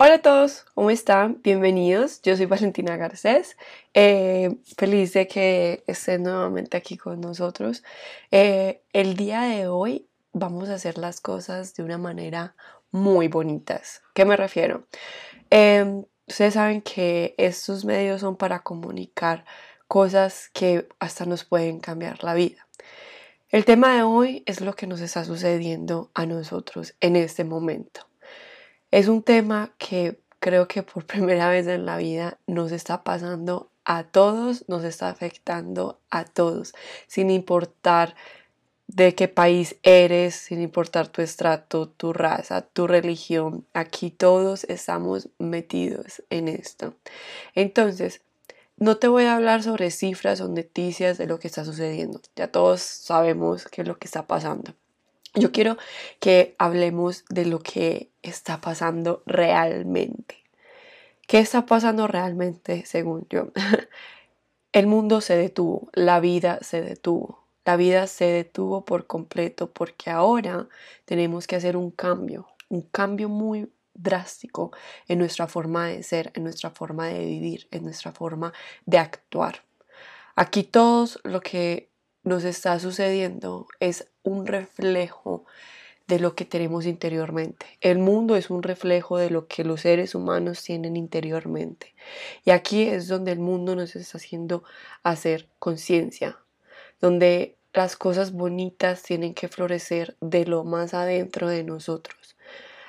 Hola a todos, ¿cómo están? Bienvenidos. Yo soy Valentina Garcés. Eh, feliz de que estén nuevamente aquí con nosotros. Eh, el día de hoy vamos a hacer las cosas de una manera muy bonitas. ¿Qué me refiero? Em, ustedes saben que estos medios son para comunicar cosas que hasta nos pueden cambiar la vida. El tema de hoy es lo que nos está sucediendo a nosotros en este momento. Es un tema que creo que por primera vez en la vida nos está pasando a todos, nos está afectando a todos, sin importar de qué país eres, sin importar tu estrato, tu raza, tu religión. Aquí todos estamos metidos en esto. Entonces, no te voy a hablar sobre cifras o noticias de lo que está sucediendo. Ya todos sabemos qué es lo que está pasando. Yo quiero que hablemos de lo que está pasando realmente. ¿Qué está pasando realmente según yo? El mundo se detuvo, la vida se detuvo. La vida se detuvo por completo porque ahora tenemos que hacer un cambio, un cambio muy drástico en nuestra forma de ser, en nuestra forma de vivir, en nuestra forma de actuar. Aquí todos lo que nos está sucediendo es un reflejo de lo que tenemos interiormente. El mundo es un reflejo de lo que los seres humanos tienen interiormente. Y aquí es donde el mundo nos está haciendo hacer conciencia, donde las cosas bonitas tienen que florecer de lo más adentro de nosotros.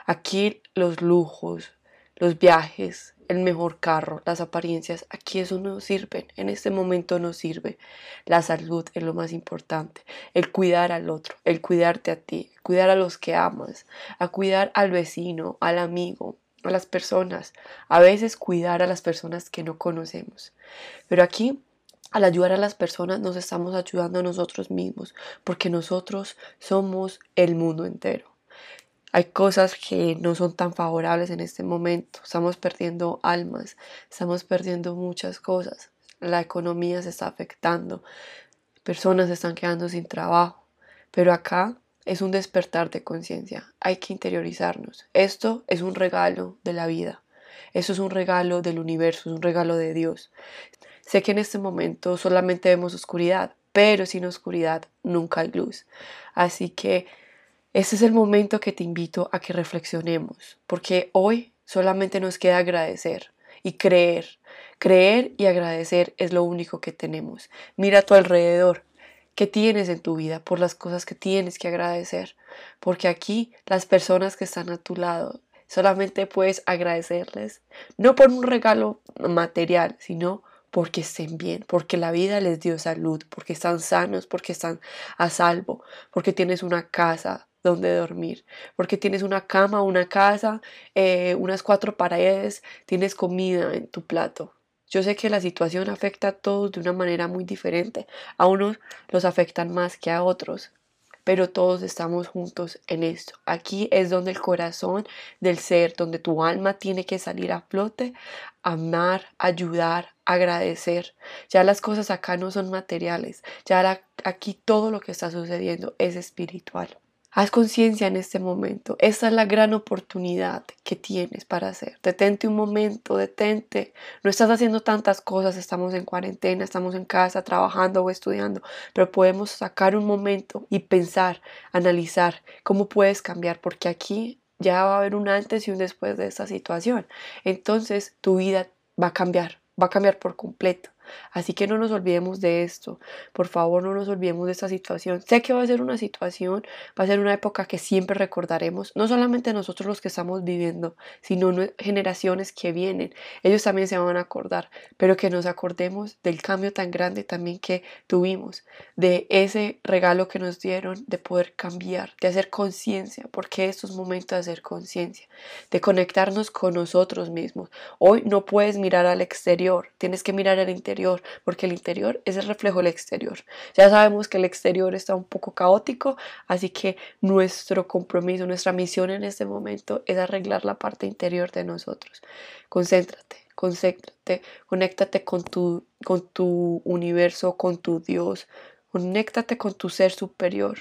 Aquí los lujos, los viajes, el mejor carro, las apariencias, aquí eso no sirve, en este momento no sirve. La salud es lo más importante, el cuidar al otro, el cuidarte a ti, cuidar a los que amas, a cuidar al vecino, al amigo, a las personas, a veces cuidar a las personas que no conocemos. Pero aquí al ayudar a las personas nos estamos ayudando a nosotros mismos, porque nosotros somos el mundo entero. Hay cosas que no son tan favorables en este momento. Estamos perdiendo almas, estamos perdiendo muchas cosas. La economía se está afectando, personas están quedando sin trabajo. Pero acá es un despertar de conciencia. Hay que interiorizarnos. Esto es un regalo de la vida. Eso es un regalo del universo, es un regalo de Dios. Sé que en este momento solamente vemos oscuridad, pero sin oscuridad nunca hay luz. Así que este es el momento que te invito a que reflexionemos, porque hoy solamente nos queda agradecer y creer. Creer y agradecer es lo único que tenemos. Mira a tu alrededor, qué tienes en tu vida, por las cosas que tienes que agradecer, porque aquí las personas que están a tu lado solamente puedes agradecerles, no por un regalo material, sino porque estén bien, porque la vida les dio salud, porque están sanos, porque están a salvo, porque tienes una casa, donde dormir, porque tienes una cama, una casa, eh, unas cuatro paredes, tienes comida en tu plato. Yo sé que la situación afecta a todos de una manera muy diferente. A unos los afectan más que a otros, pero todos estamos juntos en esto. Aquí es donde el corazón del ser, donde tu alma tiene que salir a flote, amar, ayudar, agradecer. Ya las cosas acá no son materiales, ya aquí todo lo que está sucediendo es espiritual. Haz conciencia en este momento. Esta es la gran oportunidad que tienes para hacer. Detente un momento, detente. No estás haciendo tantas cosas, estamos en cuarentena, estamos en casa trabajando o estudiando, pero podemos sacar un momento y pensar, analizar cómo puedes cambiar, porque aquí ya va a haber un antes y un después de esta situación. Entonces tu vida va a cambiar, va a cambiar por completo. Así que no nos olvidemos de esto. Por favor, no nos olvidemos de esta situación. Sé que va a ser una situación, va a ser una época que siempre recordaremos, no solamente nosotros los que estamos viviendo, sino generaciones que vienen. Ellos también se van a acordar, pero que nos acordemos del cambio tan grande también que tuvimos, de ese regalo que nos dieron de poder cambiar, de hacer conciencia, porque estos momentos de hacer conciencia, de conectarnos con nosotros mismos. Hoy no puedes mirar al exterior, tienes que mirar al interior porque el interior es el reflejo del exterior. Ya sabemos que el exterior está un poco caótico, así que nuestro compromiso, nuestra misión en este momento es arreglar la parte interior de nosotros. Concéntrate, concéntrate, conéctate con tu, con tu universo, con tu Dios, conéctate con tu ser superior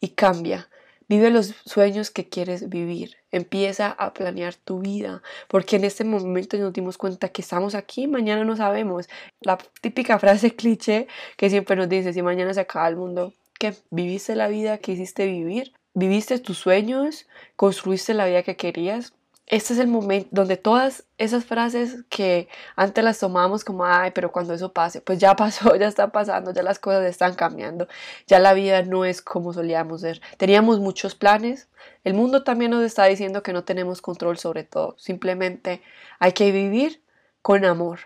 y cambia. Vive los sueños que quieres vivir. Empieza a planear tu vida, porque en este momento nos dimos cuenta que estamos aquí, mañana no sabemos. La típica frase cliché que siempre nos dice, si mañana se acaba el mundo, ¿qué? ¿Viviste la vida que hiciste vivir? ¿Viviste tus sueños? ¿Construiste la vida que querías? Este es el momento donde todas esas frases que antes las tomábamos como, ay, pero cuando eso pase, pues ya pasó, ya está pasando, ya las cosas están cambiando, ya la vida no es como solíamos ser. Teníamos muchos planes, el mundo también nos está diciendo que no tenemos control sobre todo, simplemente hay que vivir con amor,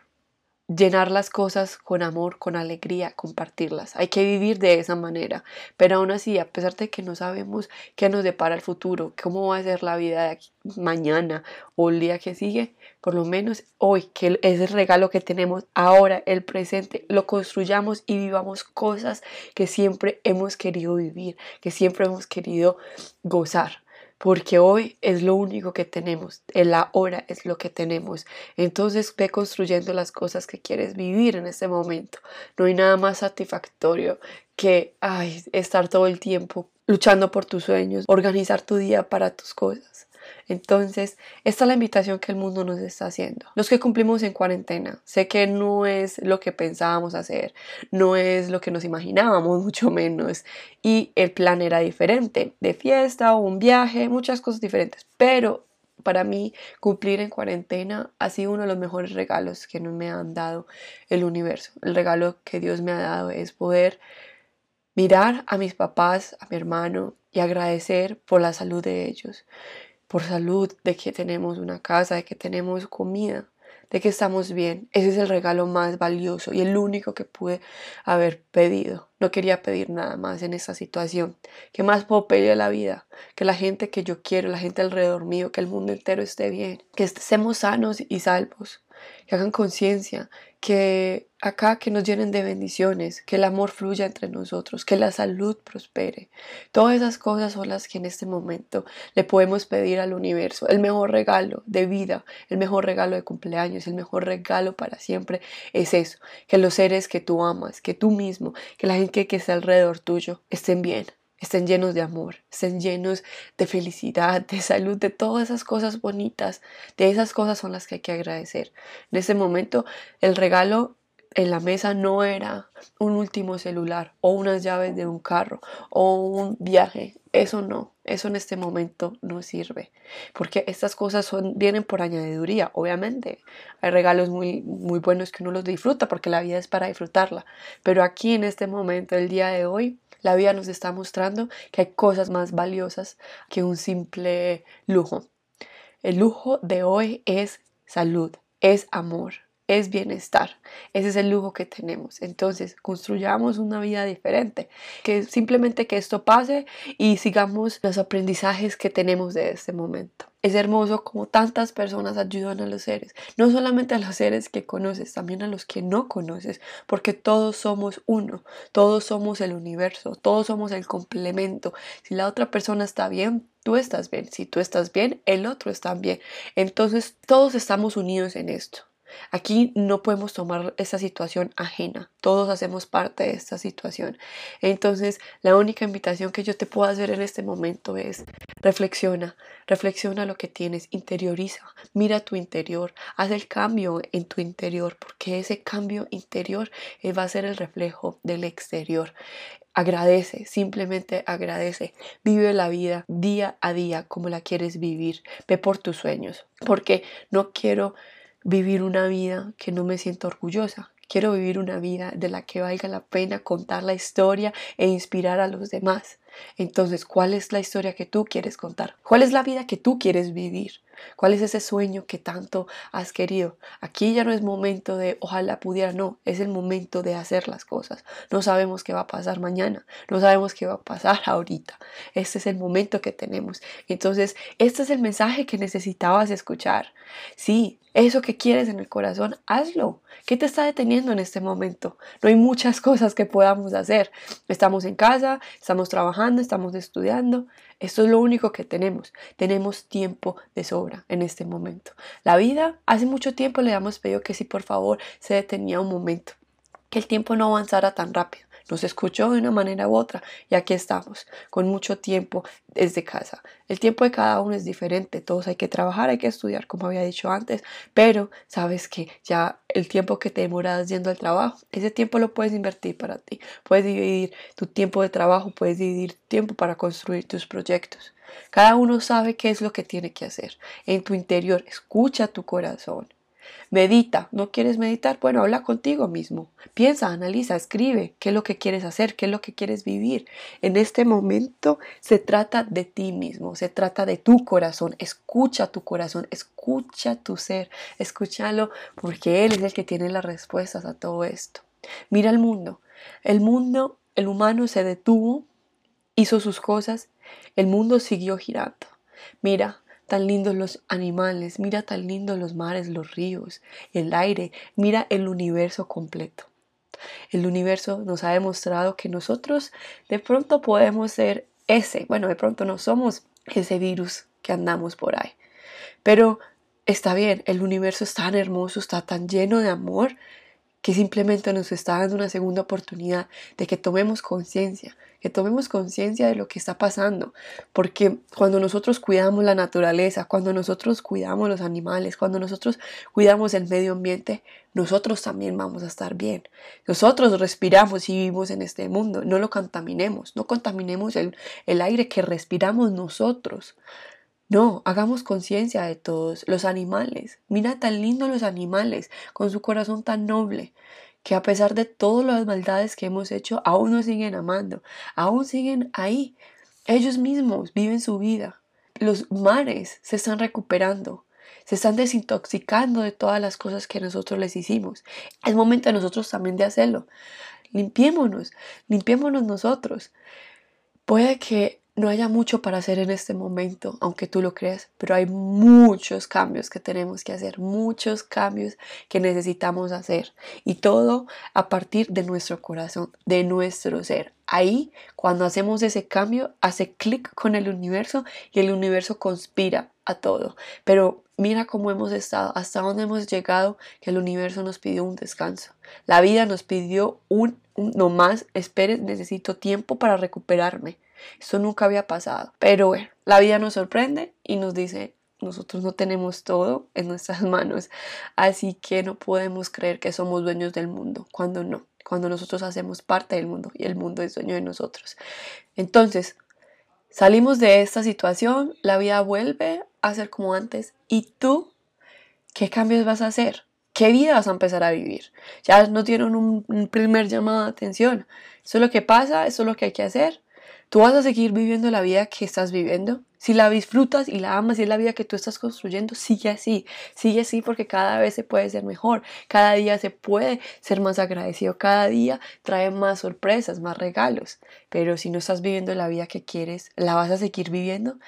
llenar las cosas con amor, con alegría, compartirlas. Hay que vivir de esa manera. Pero aún así, a pesar de que no sabemos qué nos depara el futuro, cómo va a ser la vida de mañana o el día que sigue, por lo menos hoy, que es el regalo que tenemos ahora, el presente, lo construyamos y vivamos cosas que siempre hemos querido vivir, que siempre hemos querido gozar porque hoy es lo único que tenemos, en la hora es lo que tenemos. Entonces ve construyendo las cosas que quieres vivir en este momento. No hay nada más satisfactorio que ay, estar todo el tiempo luchando por tus sueños, organizar tu día para tus cosas. Entonces, esta es la invitación que el mundo nos está haciendo. Los que cumplimos en cuarentena, sé que no es lo que pensábamos hacer, no es lo que nos imaginábamos, mucho menos, y el plan era diferente, de fiesta o un viaje, muchas cosas diferentes, pero para mí cumplir en cuarentena ha sido uno de los mejores regalos que me han dado el universo. El regalo que Dios me ha dado es poder mirar a mis papás, a mi hermano y agradecer por la salud de ellos por salud, de que tenemos una casa, de que tenemos comida, de que estamos bien. Ese es el regalo más valioso y el único que pude haber pedido. No quería pedir nada más en esta situación. ¿Qué más puedo pedir a la vida? Que la gente que yo quiero, la gente alrededor mío, que el mundo entero esté bien, que estemos sanos y salvos que hagan conciencia, que acá que nos llenen de bendiciones, que el amor fluya entre nosotros, que la salud prospere. Todas esas cosas son las que en este momento le podemos pedir al universo. El mejor regalo de vida, el mejor regalo de cumpleaños, el mejor regalo para siempre es eso, que los seres que tú amas, que tú mismo, que la gente que está alrededor tuyo estén bien, estén llenos de amor, estén llenos de felicidad, de salud, de todas esas cosas bonitas. De esas cosas son las que hay que agradecer. En ese momento el regalo en la mesa no era un último celular o unas llaves de un carro o un viaje. Eso no, eso en este momento no sirve. Porque estas cosas vienen por añadiduría, obviamente. Hay regalos muy, muy buenos que uno los disfruta porque la vida es para disfrutarla. Pero aquí en este momento, el día de hoy, la vida nos está mostrando que hay cosas más valiosas que un simple lujo. El lujo de hoy es salud, es amor, es bienestar. Ese es el lujo que tenemos. Entonces, construyamos una vida diferente. Que simplemente que esto pase y sigamos los aprendizajes que tenemos de este momento. Es hermoso como tantas personas ayudan a los seres, no solamente a los seres que conoces, también a los que no conoces, porque todos somos uno, todos somos el universo, todos somos el complemento. Si la otra persona está bien, tú estás bien, si tú estás bien, el otro está bien. Entonces todos estamos unidos en esto. Aquí no podemos tomar esta situación ajena. Todos hacemos parte de esta situación. Entonces, la única invitación que yo te puedo hacer en este momento es reflexiona, reflexiona lo que tienes, interioriza, mira tu interior, haz el cambio en tu interior, porque ese cambio interior eh, va a ser el reflejo del exterior. Agradece, simplemente agradece. Vive la vida día a día como la quieres vivir. Ve por tus sueños, porque no quiero vivir una vida que no me siento orgullosa. Quiero vivir una vida de la que valga la pena contar la historia e inspirar a los demás. Entonces, ¿cuál es la historia que tú quieres contar? ¿Cuál es la vida que tú quieres vivir? ¿Cuál es ese sueño que tanto has querido? Aquí ya no es momento de ojalá pudiera, no, es el momento de hacer las cosas. No sabemos qué va a pasar mañana, no sabemos qué va a pasar ahorita. Este es el momento que tenemos. Entonces, este es el mensaje que necesitabas escuchar. Sí, eso que quieres en el corazón, hazlo. ¿Qué te está deteniendo en este momento? No hay muchas cosas que podamos hacer. Estamos en casa, estamos trabajando, estamos estudiando. Esto es lo único que tenemos. Tenemos tiempo de sobra en este momento. La vida, hace mucho tiempo le hemos pedido que si por favor se detenía un momento, que el tiempo no avanzara tan rápido. Nos escuchó de una manera u otra y aquí estamos, con mucho tiempo desde casa. El tiempo de cada uno es diferente, todos hay que trabajar, hay que estudiar, como había dicho antes, pero sabes que ya el tiempo que te demoras yendo al trabajo, ese tiempo lo puedes invertir para ti. Puedes dividir tu tiempo de trabajo, puedes dividir tiempo para construir tus proyectos. Cada uno sabe qué es lo que tiene que hacer. En tu interior, escucha tu corazón. Medita. ¿No quieres meditar? Bueno, habla contigo mismo. Piensa, analiza, escribe qué es lo que quieres hacer, qué es lo que quieres vivir. En este momento se trata de ti mismo, se trata de tu corazón. Escucha tu corazón, escucha tu ser, escúchalo porque Él es el que tiene las respuestas a todo esto. Mira el mundo. El mundo, el humano se detuvo, hizo sus cosas, el mundo siguió girando. Mira, tan lindos los animales, mira tan lindos los mares, los ríos, el aire, mira el universo completo. El universo nos ha demostrado que nosotros de pronto podemos ser ese, bueno, de pronto no somos ese virus que andamos por ahí. Pero está bien, el universo es tan hermoso, está tan lleno de amor, que simplemente nos está dando una segunda oportunidad de que tomemos conciencia, que tomemos conciencia de lo que está pasando, porque cuando nosotros cuidamos la naturaleza, cuando nosotros cuidamos los animales, cuando nosotros cuidamos el medio ambiente, nosotros también vamos a estar bien. Nosotros respiramos y vivimos en este mundo, no lo contaminemos, no contaminemos el, el aire que respiramos nosotros. No, hagamos conciencia de todos los animales. Mira tan lindo los animales, con su corazón tan noble, que a pesar de todas las maldades que hemos hecho, aún nos siguen amando, aún siguen ahí. Ellos mismos viven su vida. Los mares se están recuperando, se están desintoxicando de todas las cosas que nosotros les hicimos. Es momento de nosotros también de hacerlo. Limpiémonos, limpiémonos nosotros. Puede que no haya mucho para hacer en este momento, aunque tú lo creas, pero hay muchos cambios que tenemos que hacer, muchos cambios que necesitamos hacer y todo a partir de nuestro corazón, de nuestro ser. Ahí, cuando hacemos ese cambio, hace clic con el universo y el universo conspira a todo. Pero mira cómo hemos estado, hasta dónde hemos llegado, que el universo nos pidió un descanso. La vida nos pidió un, no más, espere, necesito tiempo para recuperarme eso nunca había pasado. Pero bueno, la vida nos sorprende y nos dice, nosotros no tenemos todo en nuestras manos, así que no podemos creer que somos dueños del mundo, cuando no, cuando nosotros hacemos parte del mundo y el mundo es dueño de nosotros. Entonces, salimos de esta situación, la vida vuelve a ser como antes y tú, ¿qué cambios vas a hacer? ¿Qué vida vas a empezar a vivir? Ya no tienen un, un primer llamado de atención. Eso es lo que pasa, eso es lo que hay que hacer. Tú vas a seguir viviendo la vida que estás viviendo. Si la disfrutas y la amas y es la vida que tú estás construyendo, sigue así, sigue así porque cada vez se puede ser mejor, cada día se puede ser más agradecido, cada día trae más sorpresas, más regalos. Pero si no estás viviendo la vida que quieres, ¿la vas a seguir viviendo?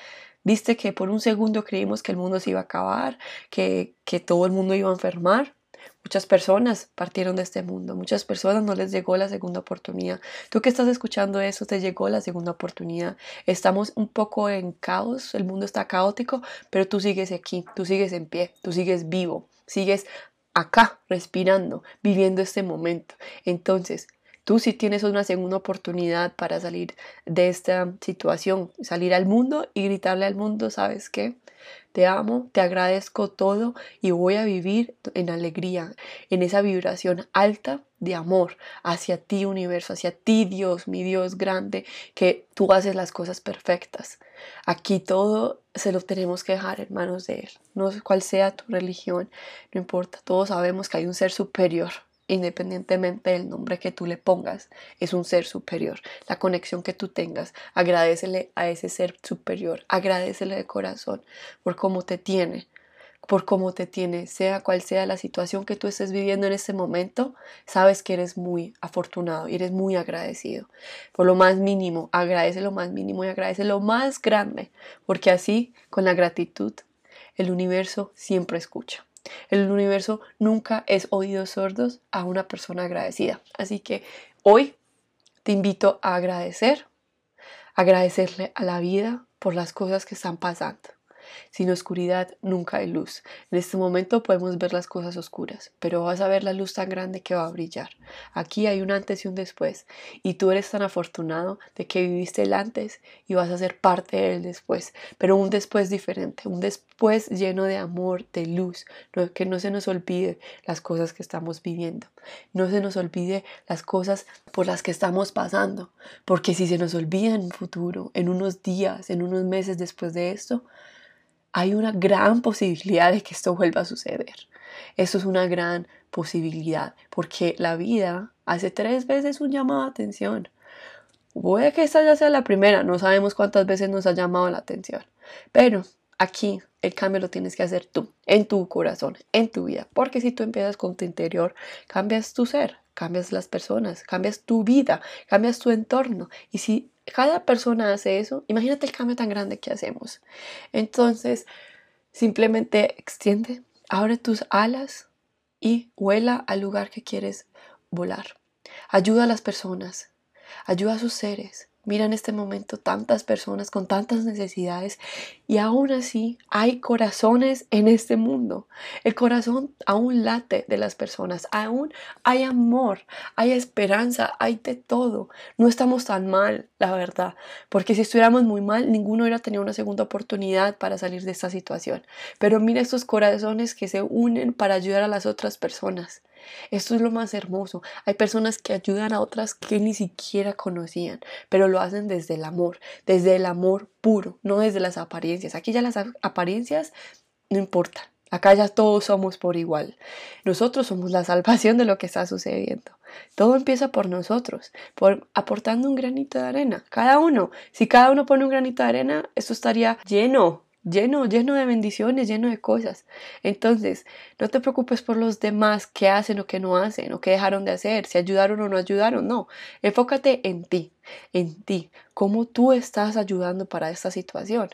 Viste que por un segundo creímos que el mundo se iba a acabar, que, que todo el mundo iba a enfermar. Muchas personas partieron de este mundo, muchas personas no les llegó la segunda oportunidad. Tú que estás escuchando eso, te llegó la segunda oportunidad. Estamos un poco en caos, el mundo está caótico, pero tú sigues aquí, tú sigues en pie, tú sigues vivo, sigues acá, respirando, viviendo este momento. Entonces, tú sí tienes una segunda oportunidad para salir de esta situación, salir al mundo y gritarle al mundo, ¿sabes qué? Te amo, te agradezco todo y voy a vivir en alegría, en esa vibración alta de amor hacia ti universo, hacia ti Dios, mi Dios grande, que tú haces las cosas perfectas. Aquí todo se lo tenemos que dejar en manos de Él. No cuál sea tu religión, no importa, todos sabemos que hay un ser superior independientemente del nombre que tú le pongas, es un ser superior. La conexión que tú tengas, agradecele a ese ser superior, agradecele de corazón por cómo te tiene, por cómo te tiene, sea cual sea la situación que tú estés viviendo en este momento, sabes que eres muy afortunado y eres muy agradecido. Por lo más mínimo, agradece lo más mínimo y agradece lo más grande, porque así, con la gratitud, el universo siempre escucha. El universo nunca es oídos sordos a una persona agradecida. Así que hoy te invito a agradecer, agradecerle a la vida por las cosas que están pasando. Sin oscuridad nunca hay luz. En este momento podemos ver las cosas oscuras, pero vas a ver la luz tan grande que va a brillar. Aquí hay un antes y un después, y tú eres tan afortunado de que viviste el antes y vas a ser parte del después, pero un después diferente, un después lleno de amor, de luz, que no se nos olvide las cosas que estamos viviendo, no se nos olvide las cosas por las que estamos pasando, porque si se nos olvida en un futuro, en unos días, en unos meses después de esto, hay una gran posibilidad de que esto vuelva a suceder. Esto es una gran posibilidad, porque la vida hace tres veces un llamado de atención. Puede que esta ya sea la primera, no sabemos cuántas veces nos ha llamado la atención, pero aquí el cambio lo tienes que hacer tú, en tu corazón, en tu vida, porque si tú empiezas con tu interior, cambias tu ser, cambias las personas, cambias tu vida, cambias tu entorno. Y si cada persona hace eso, imagínate el cambio tan grande que hacemos. Entonces, simplemente extiende, abre tus alas y vuela al lugar que quieres volar. Ayuda a las personas, ayuda a sus seres, Mira en este momento tantas personas con tantas necesidades y aún así hay corazones en este mundo. El corazón aún late de las personas, aún hay amor, hay esperanza, hay de todo. No estamos tan mal, la verdad, porque si estuviéramos muy mal, ninguno hubiera tenido una segunda oportunidad para salir de esta situación. Pero mira estos corazones que se unen para ayudar a las otras personas. Esto es lo más hermoso. Hay personas que ayudan a otras que ni siquiera conocían, pero lo hacen desde el amor, desde el amor puro, no desde las apariencias. Aquí ya las apariencias no importan. Acá ya todos somos por igual. Nosotros somos la salvación de lo que está sucediendo. Todo empieza por nosotros, por aportando un granito de arena. Cada uno, si cada uno pone un granito de arena, esto estaría lleno lleno, lleno de bendiciones, lleno de cosas. Entonces, no te preocupes por los demás que hacen o que no hacen, o que dejaron de hacer, si ayudaron o no ayudaron, no. Enfócate en ti, en ti, cómo tú estás ayudando para esta situación.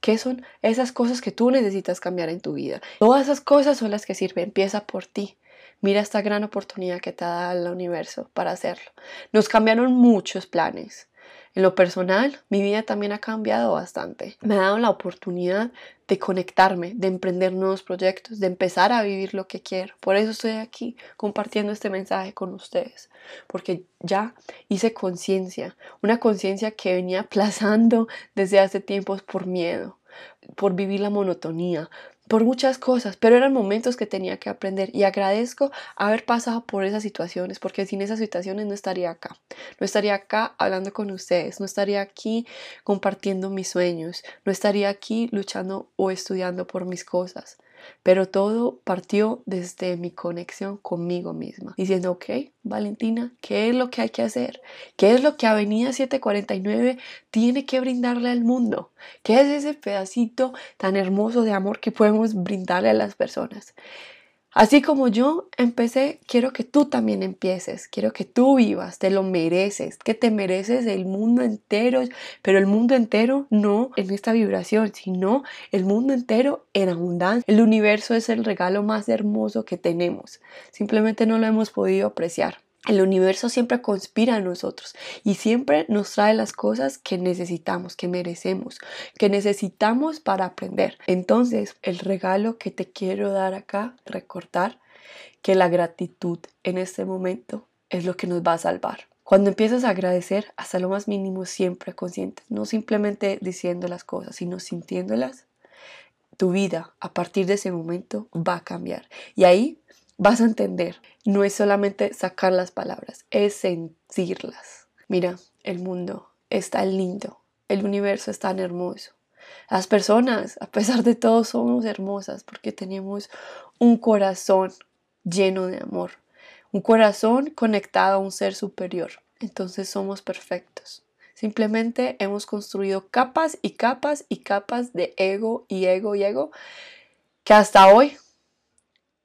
¿Qué son esas cosas que tú necesitas cambiar en tu vida? Todas esas cosas son las que sirven. Empieza por ti. Mira esta gran oportunidad que te da el universo para hacerlo. Nos cambiaron muchos planes. En lo personal, mi vida también ha cambiado bastante. Me ha dado la oportunidad de conectarme, de emprender nuevos proyectos, de empezar a vivir lo que quiero. Por eso estoy aquí compartiendo este mensaje con ustedes, porque ya hice conciencia, una conciencia que venía aplazando desde hace tiempos por miedo, por vivir la monotonía, por muchas cosas, pero eran momentos que tenía que aprender y agradezco haber pasado por esas situaciones, porque sin esas situaciones no estaría acá, no estaría acá hablando con ustedes, no estaría aquí compartiendo mis sueños, no estaría aquí luchando o estudiando por mis cosas. Pero todo partió desde mi conexión conmigo misma, diciendo, ok, Valentina, ¿qué es lo que hay que hacer? ¿Qué es lo que Avenida 749 tiene que brindarle al mundo? ¿Qué es ese pedacito tan hermoso de amor que podemos brindarle a las personas? Así como yo empecé, quiero que tú también empieces, quiero que tú vivas, te lo mereces, que te mereces el mundo entero, pero el mundo entero no en esta vibración, sino el mundo entero en abundancia. El universo es el regalo más hermoso que tenemos, simplemente no lo hemos podido apreciar. El universo siempre conspira a nosotros y siempre nos trae las cosas que necesitamos, que merecemos, que necesitamos para aprender. Entonces, el regalo que te quiero dar acá, recordar que la gratitud en este momento es lo que nos va a salvar. Cuando empiezas a agradecer hasta lo más mínimo, siempre consciente, no simplemente diciendo las cosas, sino sintiéndolas, tu vida a partir de ese momento va a cambiar. Y ahí vas a entender. No es solamente sacar las palabras, es sentirlas. Mira, el mundo es tan lindo, el universo es tan hermoso. Las personas, a pesar de todo, somos hermosas porque tenemos un corazón lleno de amor, un corazón conectado a un ser superior. Entonces somos perfectos. Simplemente hemos construido capas y capas y capas de ego y ego y ego que hasta hoy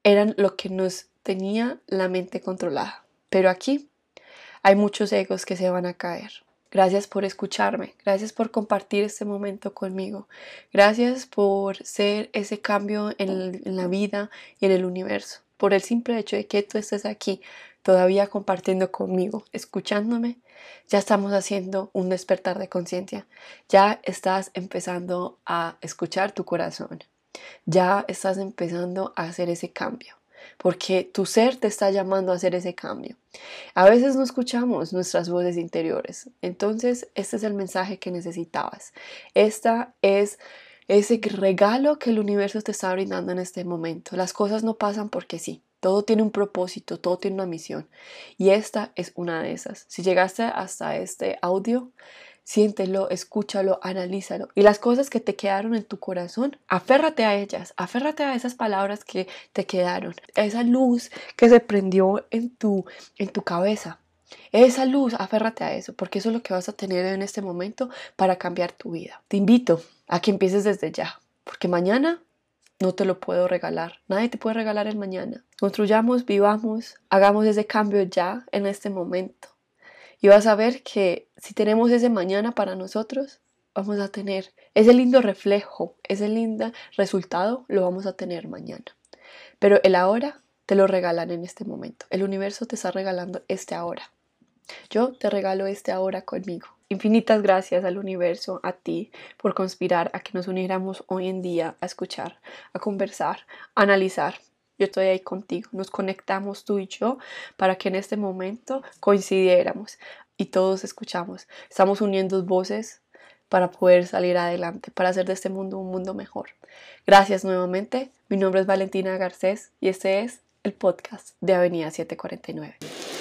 eran lo que nos tenía la mente controlada. Pero aquí hay muchos egos que se van a caer. Gracias por escucharme, gracias por compartir este momento conmigo, gracias por ser ese cambio en, la vida y en el universo, por el simple hecho de que tú estés aquí todavía compartiendo conmigo, escuchándome, ya estamos haciendo un despertar de conciencia. Ya estás empezando a escuchar tu corazón. Ya estás empezando a hacer ese cambio. Porque tu ser te está llamando a hacer ese cambio. A veces no escuchamos nuestras voces interiores. Entonces, este es el mensaje que necesitabas. Esta es ese regalo que el universo te está brindando en este momento. Las cosas no pasan porque sí. Todo tiene un propósito, todo tiene una misión. Y esta es una de esas. Si llegaste hasta este audio, siéntelo, escúchalo, analízalo. Y las cosas que te quedaron en tu corazón, aférrate a ellas, aférrate a esas palabras que te quedaron, a esa luz que se prendió en tu, en tu cabeza. Esa luz, aférrate a eso, porque eso es lo que vas a tener en este momento para cambiar tu vida. Te invito a que empieces desde ya, porque mañana no te lo puedo regalar. Nadie te puede regalar el mañana. Construyamos, vivamos, hagamos ese cambio ya en este momento. Y vas a ver que si tenemos ese mañana para nosotros, vamos a tener ese lindo reflejo, ese lindo resultado, lo vamos a tener mañana. Pero el ahora te lo regalan en este momento. El universo te está regalando este ahora. Yo te regalo este ahora conmigo. Infinitas gracias al universo, a ti, por conspirar a que nos uniéramos hoy en día a escuchar, a conversar, a analizar. Yo estoy ahí contigo. Nos conectamos tú y yo para que en este momento coincidiéramos y todos escuchamos. Estamos uniendo voces para poder salir adelante, para hacer de este mundo un mundo mejor. Gracias nuevamente. Mi nombre es Valentina Garcés y este es el podcast de Avenida 749.